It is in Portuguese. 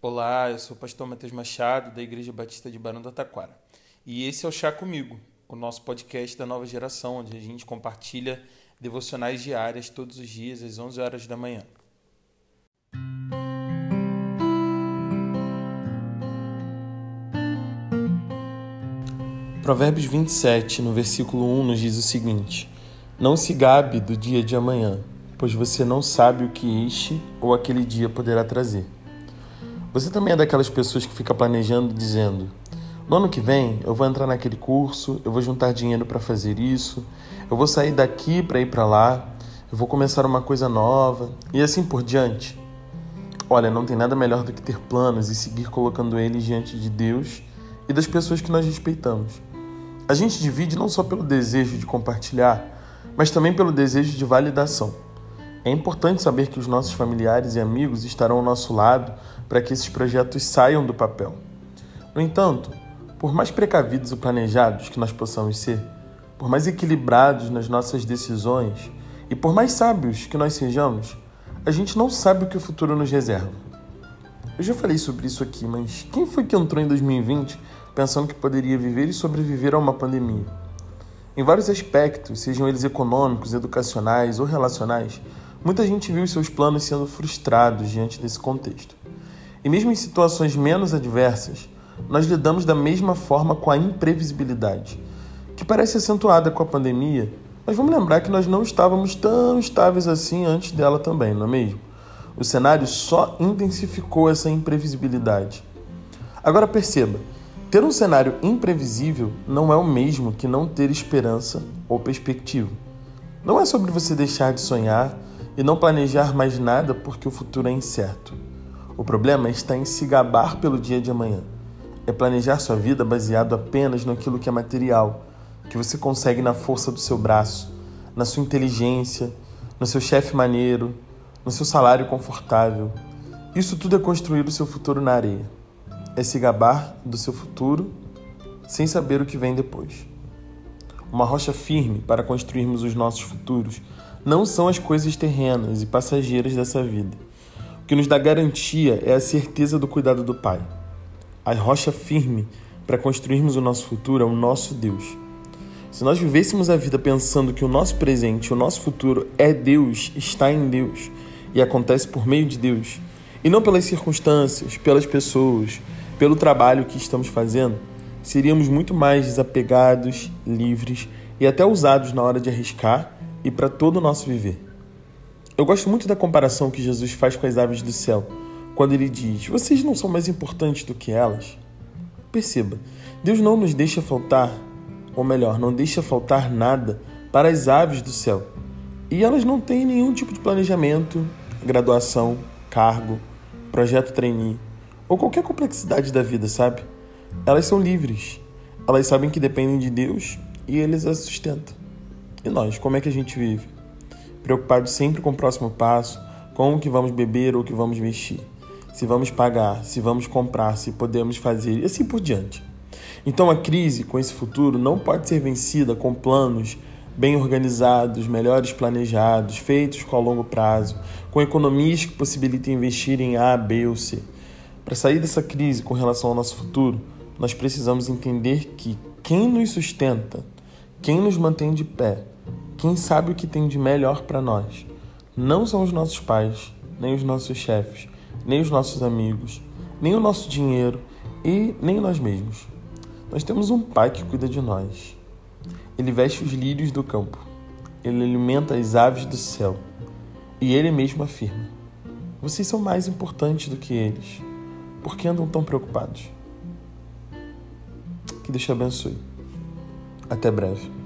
Olá, eu sou o pastor Matheus Machado, da Igreja Batista de Barão do Taquara. E esse é o Chá Comigo, o nosso podcast da nova geração, onde a gente compartilha devocionais diárias todos os dias às 11 horas da manhã. Provérbios 27, no versículo 1, nos diz o seguinte: Não se gabe do dia de amanhã, pois você não sabe o que este ou aquele dia poderá trazer. Você também é daquelas pessoas que fica planejando dizendo: no ano que vem eu vou entrar naquele curso, eu vou juntar dinheiro para fazer isso, eu vou sair daqui para ir para lá, eu vou começar uma coisa nova e assim por diante. Olha, não tem nada melhor do que ter planos e seguir colocando eles diante de Deus e das pessoas que nós respeitamos. A gente divide não só pelo desejo de compartilhar, mas também pelo desejo de validação. É importante saber que os nossos familiares e amigos estarão ao nosso lado para que esses projetos saiam do papel. No entanto, por mais precavidos e planejados que nós possamos ser, por mais equilibrados nas nossas decisões e por mais sábios que nós sejamos, a gente não sabe o que o futuro nos reserva. Eu já falei sobre isso aqui, mas quem foi que entrou em 2020 pensando que poderia viver e sobreviver a uma pandemia? Em vários aspectos, sejam eles econômicos, educacionais ou relacionais, muita gente viu seus planos sendo frustrados diante desse contexto. E mesmo em situações menos adversas, nós lidamos da mesma forma com a imprevisibilidade, que parece acentuada com a pandemia, mas vamos lembrar que nós não estávamos tão estáveis assim antes dela também, não é mesmo? O cenário só intensificou essa imprevisibilidade. Agora perceba, ter um cenário imprevisível não é o mesmo que não ter esperança ou perspectiva. Não é sobre você deixar de sonhar e não planejar mais nada porque o futuro é incerto. O problema está em se gabar pelo dia de amanhã é planejar sua vida baseado apenas naquilo que é material, que você consegue na força do seu braço, na sua inteligência, no seu chefe maneiro, no seu salário confortável. Isso tudo é construir o seu futuro na areia. É se gabar do seu futuro sem saber o que vem depois. Uma rocha firme para construirmos os nossos futuros não são as coisas terrenas e passageiras dessa vida. O que nos dá garantia é a certeza do cuidado do Pai. A rocha firme para construirmos o nosso futuro é o nosso Deus. Se nós vivêssemos a vida pensando que o nosso presente, o nosso futuro é Deus, está em Deus e acontece por meio de Deus, e não pelas circunstâncias, pelas pessoas, pelo trabalho que estamos fazendo, seríamos muito mais desapegados, livres e até usados na hora de arriscar e para todo o nosso viver. Eu gosto muito da comparação que Jesus faz com as aves do céu quando ele diz: Vocês não são mais importantes do que elas? Perceba, Deus não nos deixa faltar, ou melhor, não deixa faltar nada para as aves do céu. E elas não têm nenhum tipo de planejamento, graduação, cargo, projeto trainee ou qualquer complexidade da vida, sabe? Elas são livres. Elas sabem que dependem de Deus e eles as sustentam. E nós, como é que a gente vive? Preocupado sempre com o próximo passo, com o que vamos beber ou o que vamos vestir se vamos pagar, se vamos comprar, se podemos fazer e assim por diante. Então a crise com esse futuro não pode ser vencida com planos bem organizados, melhores planejados, feitos com a longo prazo, com economias que possibilitem investir em A, B ou C. Para sair dessa crise com relação ao nosso futuro, nós precisamos entender que quem nos sustenta, quem nos mantém de pé, quem sabe o que tem de melhor para nós, não são os nossos pais, nem os nossos chefes, nem os nossos amigos, nem o nosso dinheiro e nem nós mesmos. Nós temos um Pai que cuida de nós. Ele veste os lírios do campo, ele alimenta as aves do céu e ele mesmo afirma: Vocês são mais importantes do que eles. Por que andam tão preocupados? Que Deus te abençoe. Até breve.